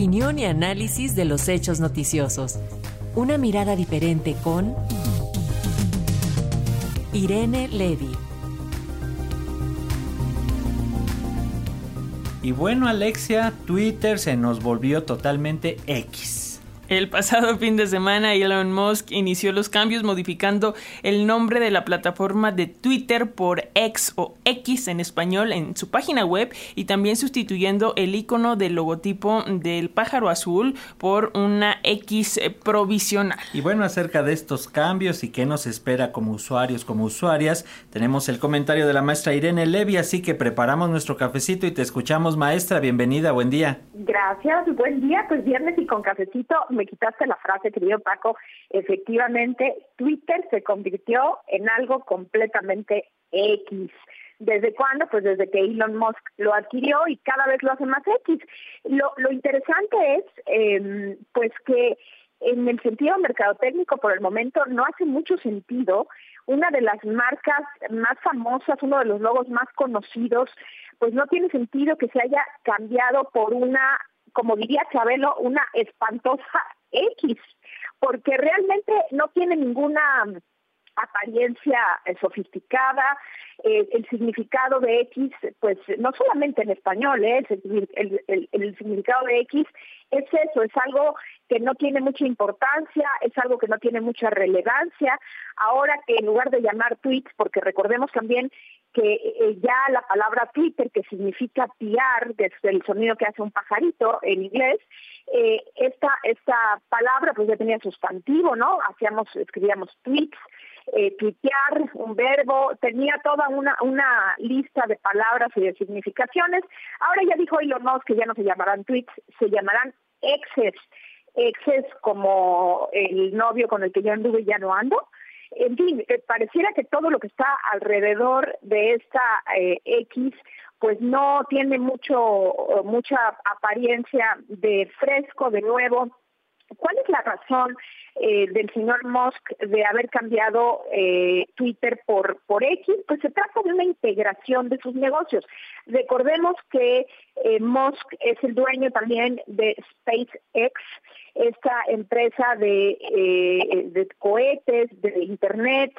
opinión y análisis de los hechos noticiosos. Una mirada diferente con Irene Levy. Y bueno, Alexia, Twitter se nos volvió totalmente X. El pasado fin de semana Elon Musk inició los cambios modificando el nombre de la plataforma de Twitter por X o X en español en su página web y también sustituyendo el icono del logotipo del pájaro azul por una X provisional. Y bueno, acerca de estos cambios y qué nos espera como usuarios, como usuarias, tenemos el comentario de la maestra Irene Levy, así que preparamos nuestro cafecito y te escuchamos maestra, bienvenida, buen día. Gracias, buen día, pues viernes y con cafecito me quitaste la frase, querido Paco. Efectivamente, Twitter se convirtió en algo completamente X. ¿Desde cuándo? Pues desde que Elon Musk lo adquirió y cada vez lo hace más X. Lo, interesante es, eh, pues que en el sentido mercadotécnico, por el momento, no hace mucho sentido. Una de las marcas más famosas, uno de los logos más conocidos, pues no tiene sentido que se haya cambiado por una como diría Chabelo, una espantosa X, porque realmente no tiene ninguna apariencia eh, sofisticada, eh, el significado de X, pues no solamente en español, ¿eh? el, el, significado de X es eso, es algo que no tiene mucha importancia, es algo que no tiene mucha relevancia. Ahora que en lugar de llamar tweets, porque recordemos también que eh, ya la palabra Twitter, que significa piar, desde el sonido que hace un pajarito en inglés, eh, esta, esta palabra pues ya tenía sustantivo, ¿no? Hacíamos, escribíamos tweets, eh, tuitear, un verbo, tenía toda una, una lista de palabras y de significaciones. Ahora ya dijo Elon Musk que ya no se llamarán tweets, se llamarán exes. Exes como el novio con el que yo anduve ya no ando en fin, eh, pareciera que todo lo que está alrededor de esta eh, X pues no tiene mucho mucha apariencia de fresco, de nuevo. ¿Cuál es la razón eh, del señor Musk de haber cambiado eh, Twitter por, por X? Pues se trata de una integración de sus negocios. Recordemos que eh, Musk es el dueño también de SpaceX, esta empresa de, de cohetes, de Internet,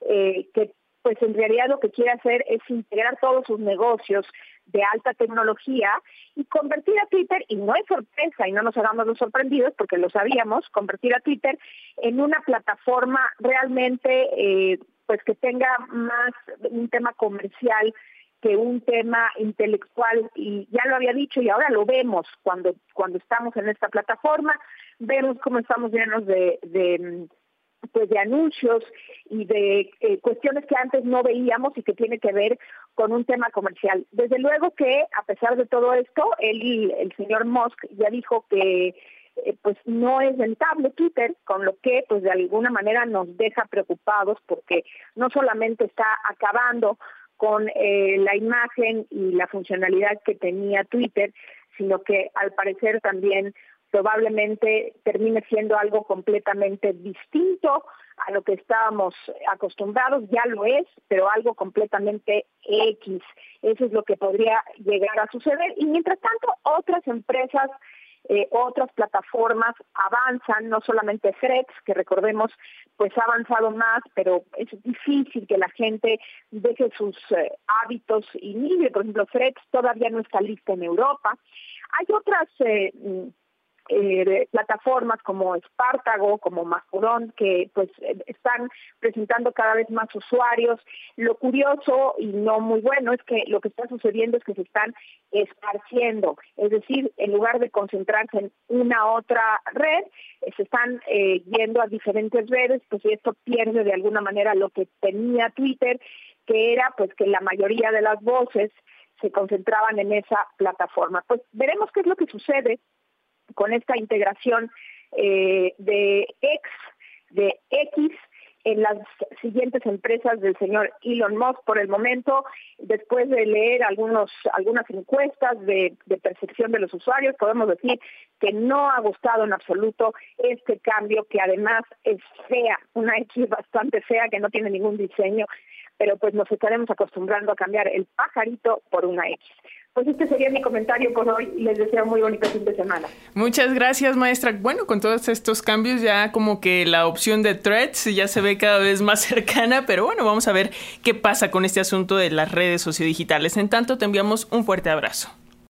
que pues en realidad lo que quiere hacer es integrar todos sus negocios de alta tecnología y convertir a Twitter, y no es sorpresa, y no nos hagamos los sorprendidos porque lo sabíamos, convertir a Twitter en una plataforma realmente eh, pues que tenga más un tema comercial que un tema intelectual y ya lo había dicho y ahora lo vemos cuando cuando estamos en esta plataforma vemos cómo estamos llenos de, de pues de anuncios y de eh, cuestiones que antes no veíamos y que tiene que ver con un tema comercial. Desde luego que a pesar de todo esto, él, el señor Musk ya dijo que eh, pues no es rentable Twitter, con lo que pues de alguna manera nos deja preocupados porque no solamente está acabando con eh, la imagen y la funcionalidad que tenía Twitter, sino que al parecer también probablemente termine siendo algo completamente distinto a lo que estábamos acostumbrados, ya lo es, pero algo completamente X. Eso es lo que podría llegar a suceder. Y mientras tanto, otras empresas eh, otras plataformas avanzan, no solamente Threads, que recordemos, pues ha avanzado más, pero es difícil que la gente deje sus eh, hábitos y mire, por ejemplo, Threads todavía no está lista en Europa. Hay otras eh, eh, plataformas como Espartago, como Mastodon, que pues eh, están presentando cada vez más usuarios. Lo curioso y no muy bueno es que lo que está sucediendo es que se están esparciendo, es decir, en lugar de concentrarse en una otra red, eh, se están yendo a diferentes redes, pues esto pierde de alguna manera lo que tenía Twitter, que era pues que la mayoría de las voces se concentraban en esa plataforma. Pues veremos qué es lo que sucede con esta integración eh, de X, de X en las siguientes empresas del señor Elon Musk por el momento, después de leer algunas encuestas de, de, percepción de los usuarios, podemos decir que no ha gustado en absoluto este cambio, que además es fea, una X bastante fea, que no tiene ningún diseño, pero pues nos estaremos acostumbrando a cambiar el pajarito por una X. pues este sería mi comentario por hoy y les deseo muy bonito fin de semana. Muchas gracias, maestra. Bueno, con todos estos cambios ya como que la opción de threads ya se ve cada vez más cercana, pero bueno, vamos a ver qué pasa con este asunto de las redes sociodigitales. En tanto, te enviamos un fuerte abrazo.